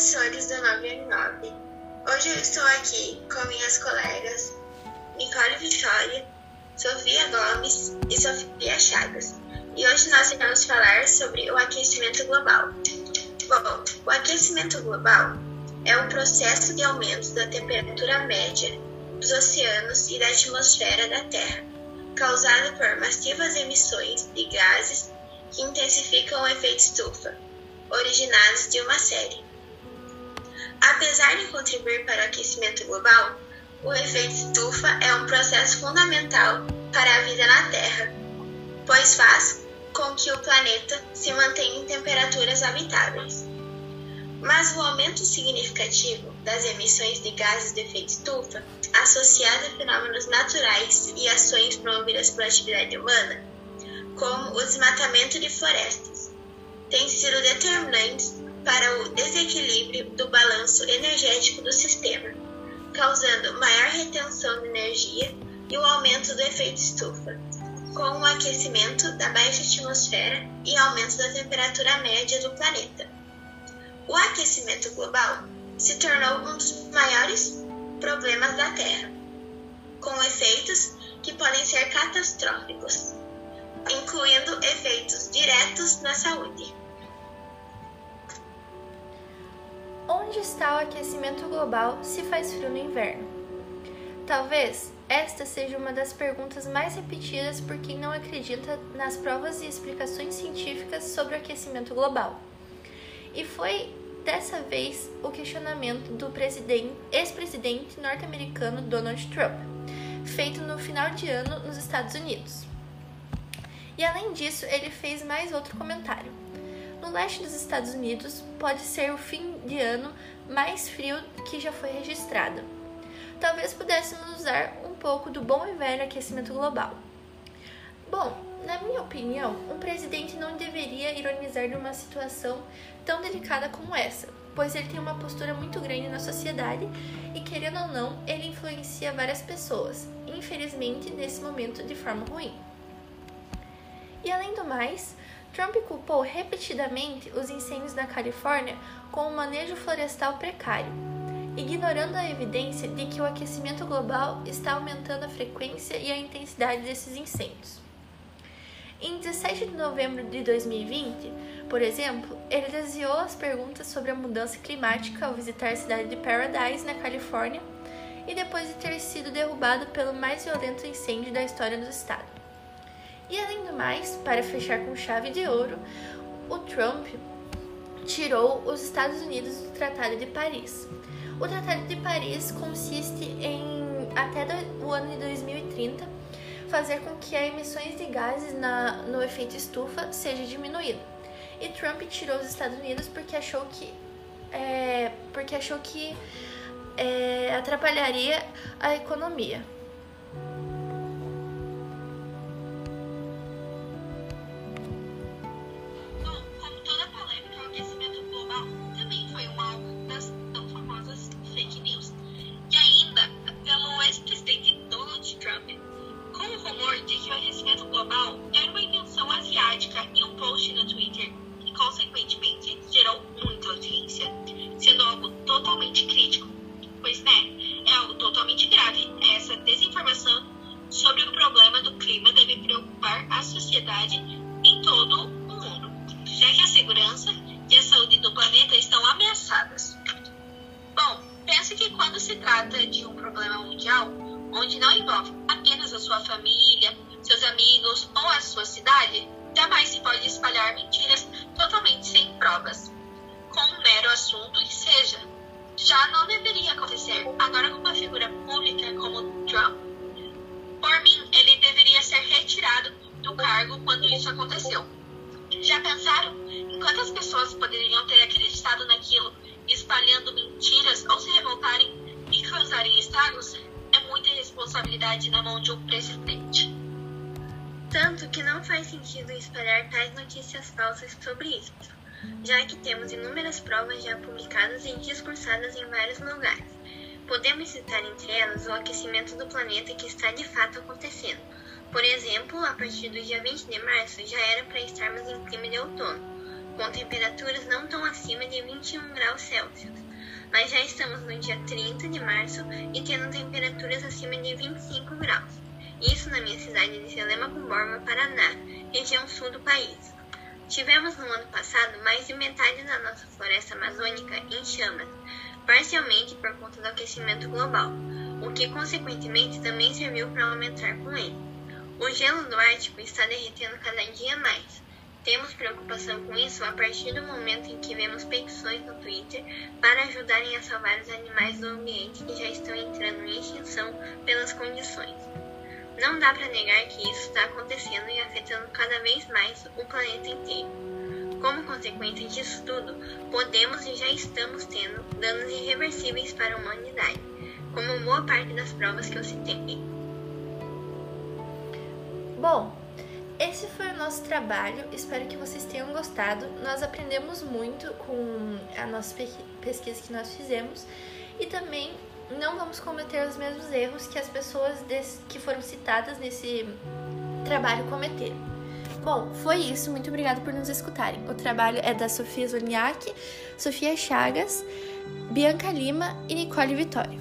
professores do 989. Hoje eu estou aqui com minhas colegas Nicole Vitória, Sofia Gomes e Sofia Chagas. E hoje nós iremos falar sobre o aquecimento global. Bom, o aquecimento global é um processo de aumento da temperatura média dos oceanos e da atmosfera da Terra, causado por massivas emissões de gases que intensificam o efeito estufa, originados de uma série. Apesar de contribuir para o aquecimento global, o efeito estufa é um processo fundamental para a vida na Terra, pois faz com que o planeta se mantenha em temperaturas habitáveis. Mas o aumento significativo das emissões de gases de efeito estufa, associado a fenômenos naturais e ações promovidas pela atividade humana, como o desmatamento de florestas, têm sido determinantes para o desequilíbrio do balanço energético do sistema, causando maior retenção de energia e o aumento do efeito estufa, com o aquecimento da baixa atmosfera e aumento da temperatura média do planeta. O aquecimento global se tornou um dos maiores problemas da Terra, com efeitos que podem ser catastróficos, incluindo efeitos diretos na saúde. Onde está o aquecimento global se faz frio no inverno? Talvez esta seja uma das perguntas mais repetidas por quem não acredita nas provas e explicações científicas sobre o aquecimento global. E foi dessa vez o questionamento do ex-presidente norte-americano Donald Trump, feito no final de ano nos Estados Unidos. E além disso, ele fez mais outro comentário. No leste dos Estados Unidos pode ser o fim de ano mais frio que já foi registrado. Talvez pudéssemos usar um pouco do bom e velho aquecimento global. Bom, na minha opinião, um presidente não deveria ironizar de uma situação tão delicada como essa, pois ele tem uma postura muito grande na sociedade e, querendo ou não, ele influencia várias pessoas, infelizmente nesse momento de forma ruim. E além do mais, Trump culpou repetidamente os incêndios na Califórnia com um manejo florestal precário, ignorando a evidência de que o aquecimento global está aumentando a frequência e a intensidade desses incêndios. Em 17 de novembro de 2020, por exemplo, ele desviou as perguntas sobre a mudança climática ao visitar a cidade de Paradise, na Califórnia, e depois de ter sido derrubado pelo mais violento incêndio da história do estado. E além do mais, para fechar com chave de ouro, o Trump tirou os Estados Unidos do Tratado de Paris. O Tratado de Paris consiste em, até o ano de 2030, fazer com que as emissões de gases na, no efeito estufa seja diminuído. E Trump tirou os Estados Unidos porque achou que, é, porque achou que é, atrapalharia a economia. Segurança e a saúde do planeta estão ameaçadas. Bom, pense que quando se trata de um problema mundial, onde não envolve apenas a sua família, seus amigos ou a sua cidade, jamais se pode espalhar mentiras totalmente sem provas, com um mero assunto que seja. Já não deveria acontecer. Agora, com uma figura pública como Trump, por mim, ele deveria ser retirado do cargo quando isso aconteceu. Já pensaram em quantas pessoas poderiam ter acreditado naquilo, espalhando mentiras ou se revoltarem e causarem estragos? É muita responsabilidade na mão de um presidente. Tanto que não faz sentido espalhar tais notícias falsas sobre isso, já que temos inúmeras provas já publicadas e discursadas em vários lugares. Podemos citar entre elas o aquecimento do planeta que está de fato acontecendo por exemplo, a partir do dia 20 de março já era para estarmos em clima de outono. com temperaturas não tão acima de 21 graus Celsius. Mas já estamos no dia 30 de março e tendo temperaturas acima de 25 graus. Isso na minha cidade de Selema Borba, Paraná, região sul do país. Tivemos no ano passado mais de metade da nossa floresta amazônica em chamas, parcialmente por conta do aquecimento global, o que consequentemente também serviu para aumentar com ele. O gelo do Ártico está derretendo cada dia mais. Temos preocupação com isso a partir do momento em que vemos petições no Twitter para ajudarem a salvar os animais do ambiente que já estão entrando em extinção pelas condições. Não dá para negar que isso está acontecendo e afetando cada vez mais o planeta inteiro. Como consequência disso tudo, podemos e já estamos tendo danos irreversíveis para a humanidade, como boa parte das provas que eu citei. Bom, esse foi o nosso trabalho, espero que vocês tenham gostado. Nós aprendemos muito com a nossa pesquisa que nós fizemos e também não vamos cometer os mesmos erros que as pessoas que foram citadas nesse trabalho cometeram. Bom, foi isso. Muito obrigada por nos escutarem. O trabalho é da Sofia Zolniak, Sofia Chagas, Bianca Lima e Nicole Vitória.